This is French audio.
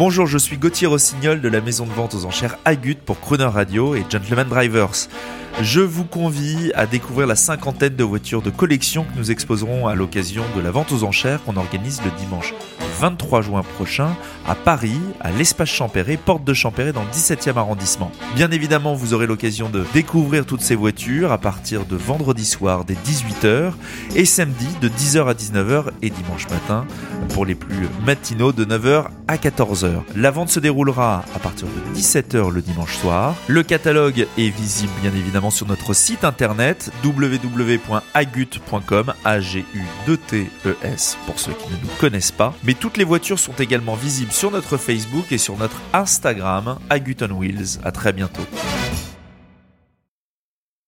Bonjour, je suis Gauthier Rossignol de la maison de vente aux enchères Agut pour Crooner Radio et Gentleman Drivers. Je vous convie à découvrir la cinquantaine de voitures de collection que nous exposerons à l'occasion de la vente aux enchères qu'on organise le dimanche 23 juin prochain à Paris, à l'espace Champéret, porte de Champéret dans le 17e arrondissement. Bien évidemment, vous aurez l'occasion de découvrir toutes ces voitures à partir de vendredi soir dès 18h et samedi de 10h à 19h et dimanche matin pour les plus matinaux de 9h à 14h. La vente se déroulera à partir de 17h le dimanche soir. Le catalogue est visible bien évidemment sur notre site internet www.agut.com a g u t e s pour ceux qui ne nous connaissent pas. Mais toutes les voitures sont également visibles sur notre Facebook et sur notre Instagram Agut on Wheels. À très bientôt.